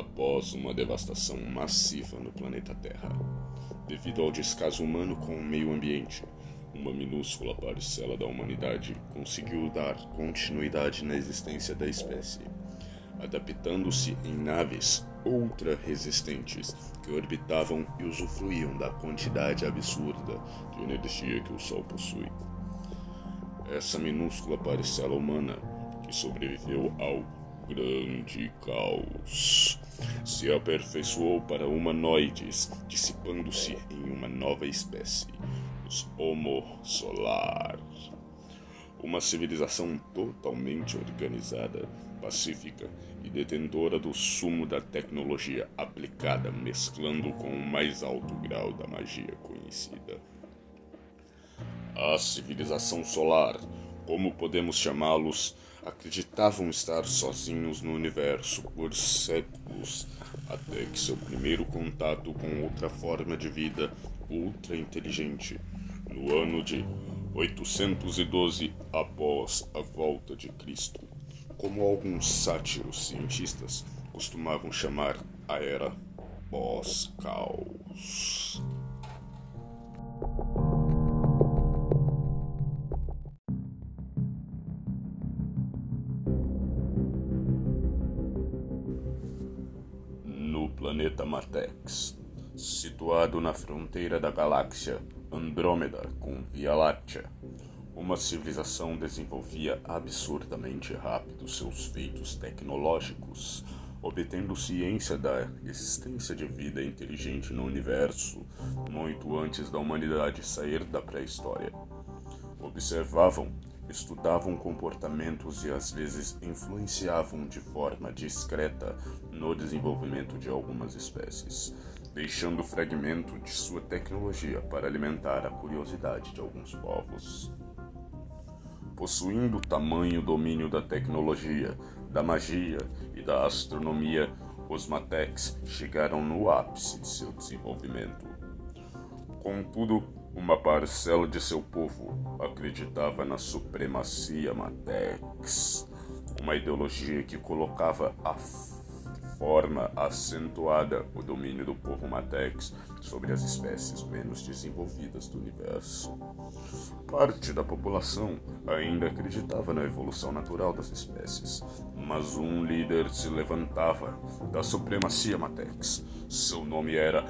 após uma devastação massiva no planeta Terra. Devido ao descaso humano com o meio ambiente, uma minúscula parcela da humanidade conseguiu dar continuidade na existência da espécie, adaptando-se em naves ultra resistentes que orbitavam e usufruíam da quantidade absurda de energia que o Sol possui. Essa minúscula parcela humana que sobreviveu ao grande caos. Se aperfeiçoou para humanoides, dissipando-se em uma nova espécie, os Homo Solar. Uma civilização totalmente organizada, pacífica e detentora do sumo da tecnologia aplicada, mesclando com o mais alto grau da magia conhecida. A civilização solar, como podemos chamá-los, acreditavam estar sozinhos no universo por séculos, até que seu primeiro contato com outra forma de vida ultra inteligente, no ano de 812 após a volta de Cristo, como alguns sátiros cientistas costumavam chamar a era pós-caos. Planeta Matex, situado na fronteira da galáxia Andrômeda com Via Láctea. Uma civilização desenvolvia absurdamente rápido seus feitos tecnológicos, obtendo ciência da existência de vida inteligente no universo muito antes da humanidade sair da pré-história. Observavam estudavam comportamentos e às vezes influenciavam de forma discreta no desenvolvimento de algumas espécies, deixando fragmento de sua tecnologia para alimentar a curiosidade de alguns povos. Possuindo tamanho domínio da tecnologia, da magia e da astronomia, os Matex chegaram no ápice de seu desenvolvimento. Contudo, uma parcela de seu povo acreditava na supremacia Matex, uma ideologia que colocava a forma acentuada o domínio do povo Matex sobre as espécies menos desenvolvidas do universo. Parte da população ainda acreditava na evolução natural das espécies, mas um líder se levantava da supremacia Matex. Seu nome era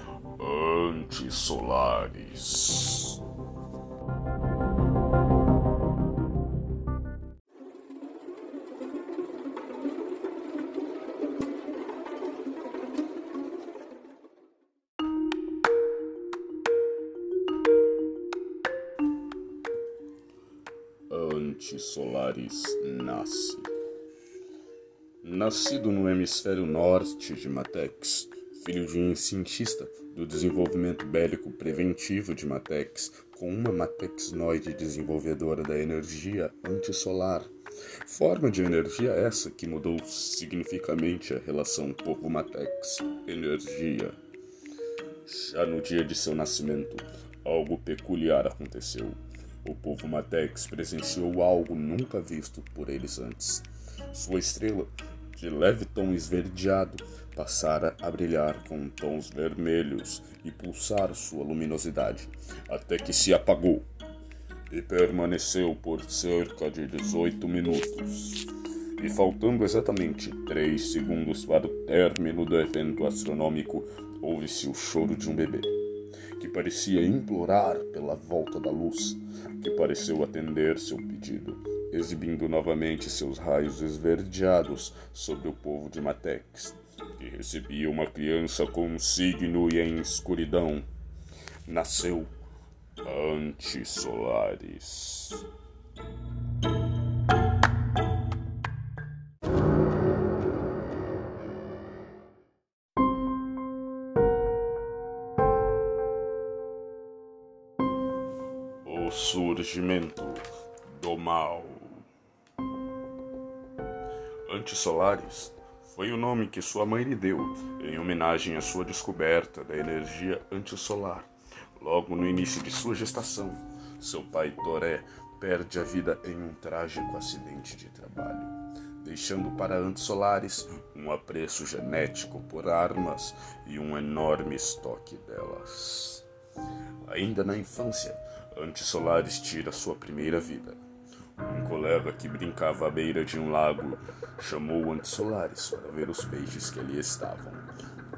Antisolares. Antisolares nasce. Nascido no hemisfério norte de Matex, filho de um cientista do desenvolvimento bélico preventivo de Matex, com uma Matexnoide desenvolvedora da energia antissolar. Forma de energia essa que mudou significativamente a relação povo-Matex-energia. Já no dia de seu nascimento, algo peculiar aconteceu. O povo Matex presenciou algo nunca visto por eles antes. Sua estrela, de leve tom esverdeado, passara a brilhar com tons vermelhos e pulsar sua luminosidade, até que se apagou e permaneceu por cerca de 18 minutos. E faltando exatamente 3 segundos para o término do evento astronômico, ouve-se o choro de um bebê, parecia implorar pela volta da luz, que pareceu atender seu pedido, exibindo novamente seus raios esverdeados sobre o povo de Matex, que recebia uma criança com um signo e em escuridão, nasceu Antisolares. Surgimento do mal. Antisolares foi o nome que sua mãe lhe deu em homenagem à sua descoberta da energia antissolar. Logo no início de sua gestação, seu pai Toré perde a vida em um trágico acidente de trabalho. deixando para antissolares um apreço genético por armas e um enorme estoque delas. Ainda na infância, Antissolares tira sua primeira vida. Um colega que brincava à beira de um lago chamou Antissolares para ver os peixes que ali estavam.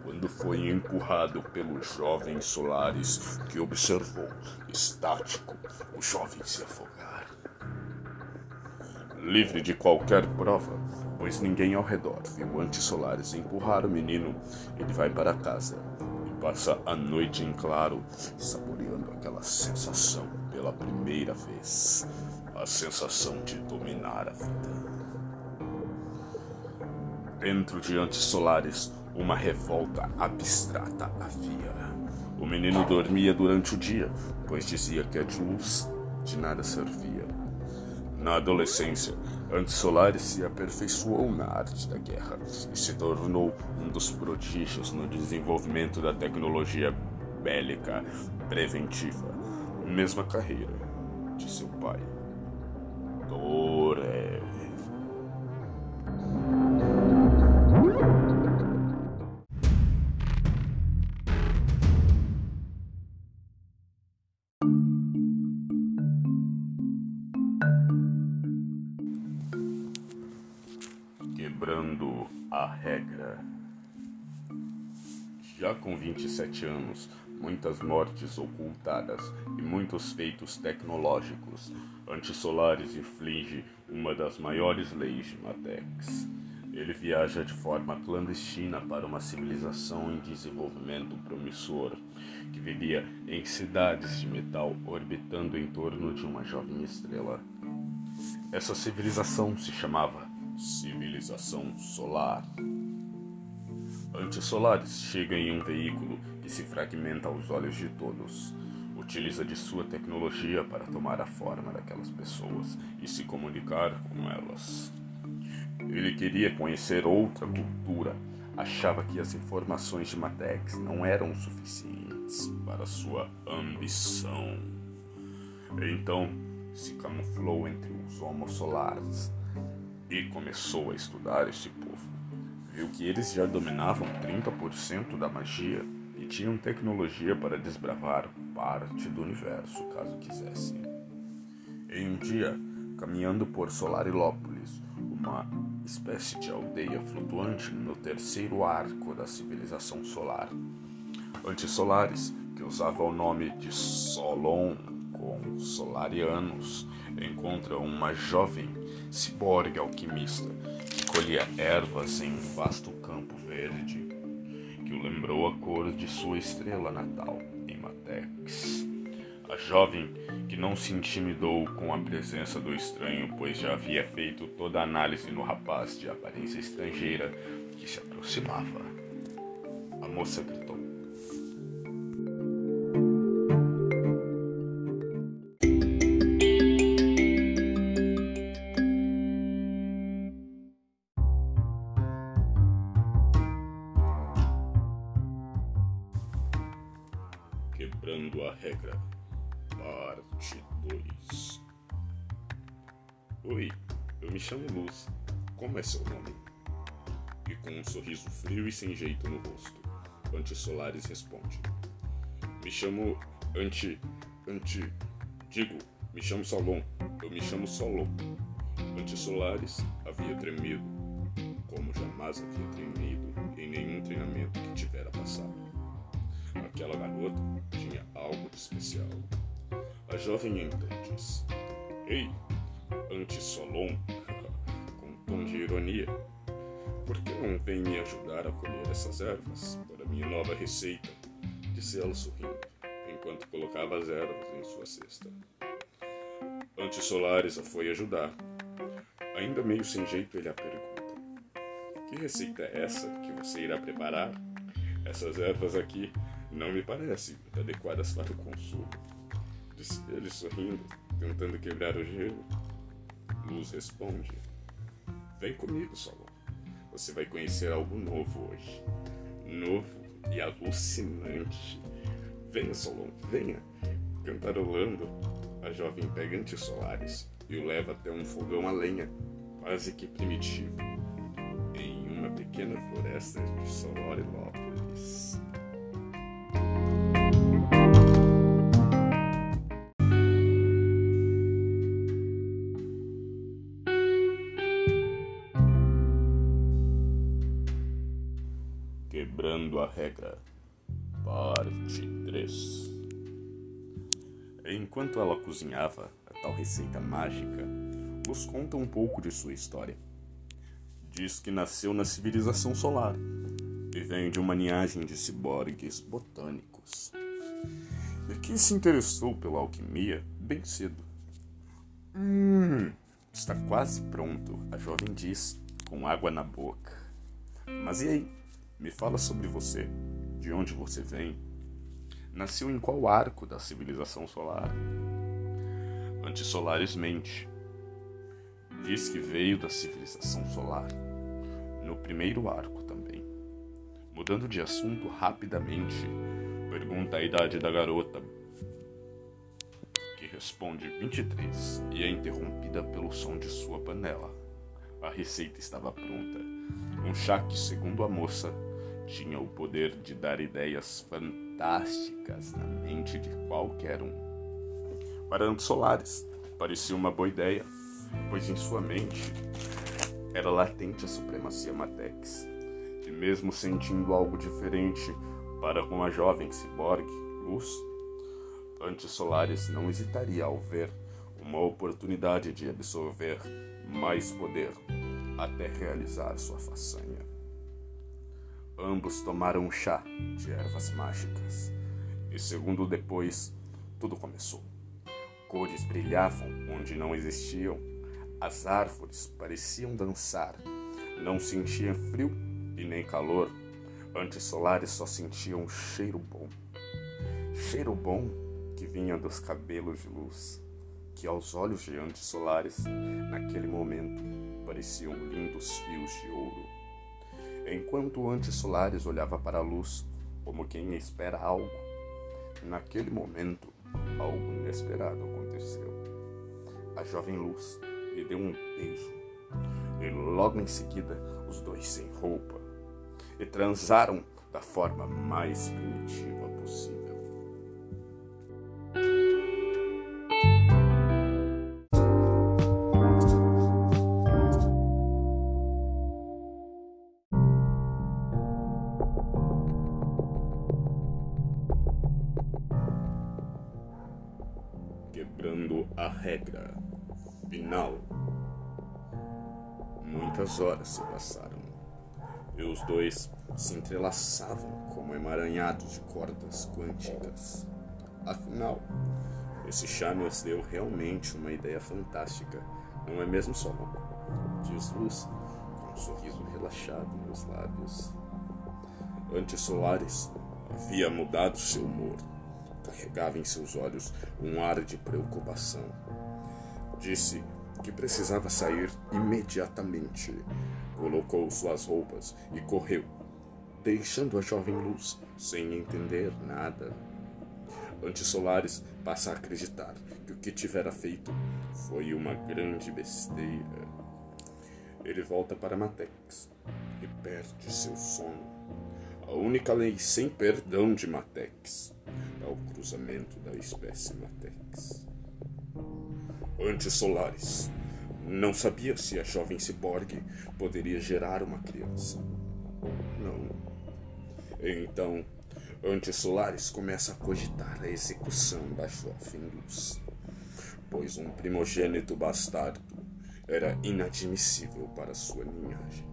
Quando foi empurrado pelos jovens solares que observou, estático, o jovem se afogar. Livre de qualquer prova, pois ninguém ao redor viu Antissolares empurrar o menino, ele vai para casa passa a noite em claro, saboreando aquela sensação pela primeira vez a sensação de dominar a vida. Dentro de Antissolares, uma revolta abstrata havia. O menino dormia durante o dia, pois dizia que a luz de nada servia. Na adolescência, Antissolares se aperfeiçoou na arte da guerra e se tornou um dos prodígios no desenvolvimento da tecnologia bélica preventiva, mesma carreira de seu pai. Com 27 anos, muitas mortes ocultadas e muitos feitos tecnológicos, Antissolares inflige uma das maiores leis de Matex. Ele viaja de forma clandestina para uma civilização em desenvolvimento promissor, que vivia em cidades de metal orbitando em torno de uma jovem estrela. Essa civilização se chamava Civilização Solar. Antissolares chega em um veículo que se fragmenta aos olhos de todos. Utiliza de sua tecnologia para tomar a forma daquelas pessoas e se comunicar com elas. Ele queria conhecer outra cultura, achava que as informações de Matex não eram suficientes para sua ambição. Então se camuflou entre os homos solares e começou a estudar este povo. Viu que eles já dominavam 30% da magia e tinham tecnologia para desbravar parte do universo, caso quisessem. Em um dia, caminhando por Solarilópolis, uma espécie de aldeia flutuante no terceiro arco da civilização solar, Antissolares, que usava o nome de Solon com Solarianos, encontra uma jovem ciborgue alquimista colhia ervas em um vasto campo verde que o lembrou a cor de sua estrela natal em Matex. A jovem, que não se intimidou com a presença do estranho, pois já havia feito toda a análise no rapaz de aparência estrangeira que se aproximava. A moça gritou: Como é seu nome? E com um sorriso frio e sem jeito no rosto, Antissolares responde: Me chamo Anti. Anti. Digo, me chamo Solon. Eu me chamo Solon. Antissolares havia tremido, como jamais havia tremido em nenhum treinamento que tivera passado. Aquela garota tinha algo de especial. A jovem então disse: Ei, Antissolon, tom de ironia, por que não vem me ajudar a colher essas ervas para minha nova receita? Disse ela sorrindo, enquanto colocava as ervas em sua cesta. Antissolares a foi ajudar. Ainda meio sem jeito, ele a pergunta: Que receita é essa que você irá preparar? Essas ervas aqui não me parecem muito adequadas para o consumo. Disse ele sorrindo, tentando quebrar o gelo. Luz responde: Vem comigo, Solon. Você vai conhecer algo novo hoje. Novo e alucinante. Venha, Solon, venha. Cantarolando, a jovem pega antissolares e o leva até um fogão a lenha. quase que primitivo, em uma pequena floresta de Solorilópolis. Quebrando a regra, parte 3. Enquanto ela cozinhava a tal receita mágica, nos conta um pouco de sua história. Diz que nasceu na civilização solar e vem de uma linhagem de ciborgues botânicos. E que se interessou pela alquimia bem cedo. Hum, está quase pronto, a jovem diz, com água na boca. Mas e aí? Me fala sobre você. De onde você vem? Nasceu em qual arco da civilização solar? Antissolares mente. Diz que veio da civilização solar. No primeiro arco também. Mudando de assunto rapidamente, pergunta a idade da garota, que responde 23 e é interrompida pelo som de sua panela. A receita estava pronta. Um chá que, segundo a moça, tinha o poder de dar ideias fantásticas na mente de qualquer um. Para Solares, parecia uma boa ideia, pois em sua mente era latente a supremacia Matex. E mesmo sentindo algo diferente para com a jovem ciborgue, Luz, Solares não hesitaria ao ver uma oportunidade de absorver mais poder até realizar sua façanha. Ambos tomaram um chá de ervas mágicas. E, segundo depois, tudo começou. Cores brilhavam onde não existiam, as árvores pareciam dançar, não sentiam frio e nem calor, antissolares só sentiam um cheiro bom. Cheiro bom que vinha dos cabelos de luz, que aos olhos de antissolares, naquele momento, pareciam lindos fios de ouro enquanto antes Solares olhava para a luz como quem espera algo. Naquele momento, algo inesperado aconteceu. A jovem luz lhe deu um beijo e logo em seguida os dois sem roupa e transaram da forma mais primitiva possível. Final. Muitas horas se passaram e os dois se entrelaçavam como emaranhados de cordas quânticas. Afinal, esse chá nos deu realmente uma ideia fantástica, não é mesmo, Solon? Diz Luz, com um sorriso relaxado nos lábios. Antes Solares havia mudado seu humor carregava em seus olhos um ar de preocupação. Disse que precisava sair imediatamente. Colocou suas roupas e correu, deixando a jovem luz sem entender nada. Antes Solares passa a acreditar que o que tivera feito foi uma grande besteira. Ele volta para Matex e perde seu sono. A única lei sem perdão de Matex ao cruzamento da espécie Matex. Antes Solaris não sabia se a jovem ciborgue poderia gerar uma criança não. Então, antes Solaris começa a cogitar a execução da jovem luz, pois um primogênito bastardo era inadmissível para sua linhagem.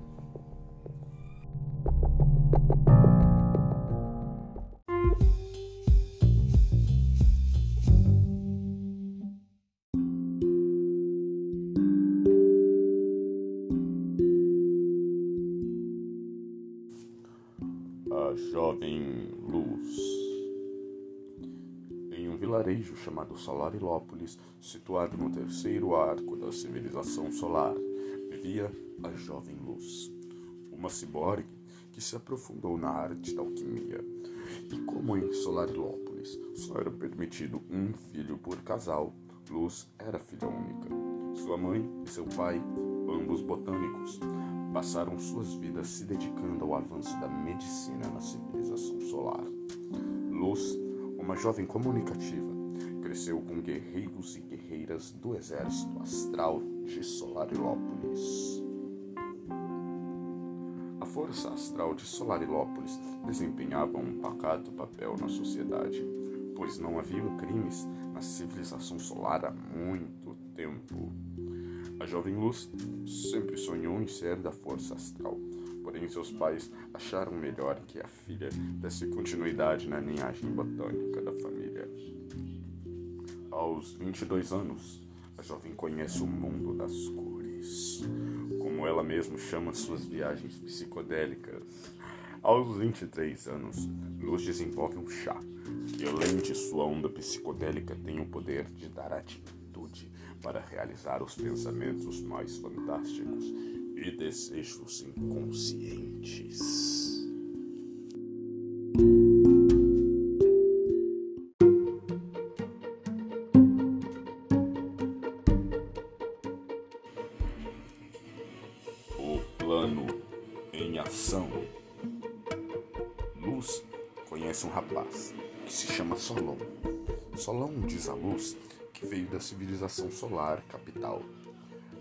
Chamado Solarilópolis, situado no terceiro arco da civilização solar, vivia a jovem luz, uma ciborgue que se aprofundou na arte da alquimia. E como em Solarilópolis só era permitido um filho por casal, Luz era filha única. Sua mãe e seu pai Ambos botânicos passaram suas vidas se dedicando ao avanço da medicina na civilização solar. Luz, uma jovem comunicativa, cresceu com guerreiros e guerreiras do exército astral de Solarilópolis. A força astral de Solarilópolis desempenhava um pacato papel na sociedade, pois não haviam crimes na civilização solar há muito tempo. A jovem Luz sempre sonhou em ser da força astral, porém seus pais acharam melhor que a filha desse continuidade na linhagem botânica da família. Aos 22 anos, a jovem conhece o mundo das cores, como ela mesma chama suas viagens psicodélicas. Aos 23 anos, Luz desenvolve um chá que, além de sua onda psicodélica, tem o poder de dar atitude para realizar os pensamentos mais fantásticos e desejos inconscientes. Que se chama Solon. Solon diz a Luz que veio da civilização solar capital.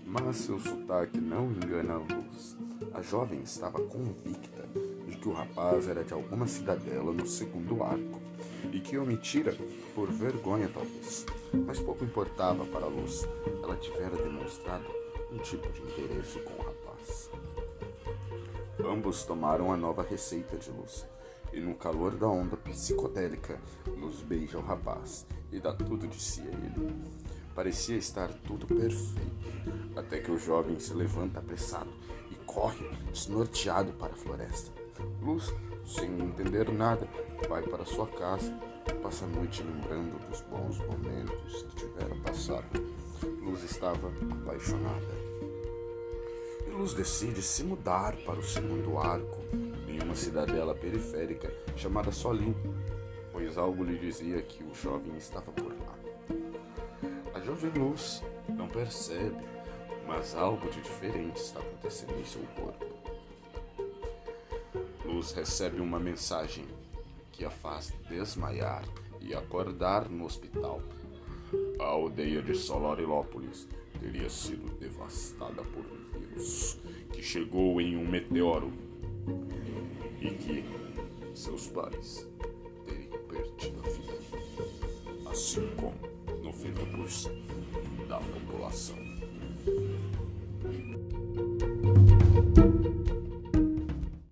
Mas seu sotaque não engana a luz. A jovem estava convicta de que o rapaz era de alguma cidadela no segundo arco e que omitira por vergonha, talvez. Mas pouco importava para a luz. Ela tivera demonstrado um tipo de interesse com o rapaz. Ambos tomaram a nova receita de luz e no calor da onda psicodélica nos beija o rapaz e dá tudo de si a ele. Parecia estar tudo perfeito, até que o jovem se levanta apressado e corre desnorteado para a floresta. Luz, sem entender nada, vai para sua casa e passa a noite lembrando dos bons momentos que tivera passado. Luz estava apaixonada. E Luz decide se mudar para o segundo arco uma cidadela periférica chamada Solim, pois algo lhe dizia que o jovem estava por lá. A jovem Luz não percebe, mas algo de diferente está acontecendo em seu corpo. Luz recebe uma mensagem que a faz desmaiar e acordar no hospital. A aldeia de Solarilópolis teria sido devastada por um vírus que chegou em um meteoro e que seus pais teriam perdido a vida, assim como 90% da população.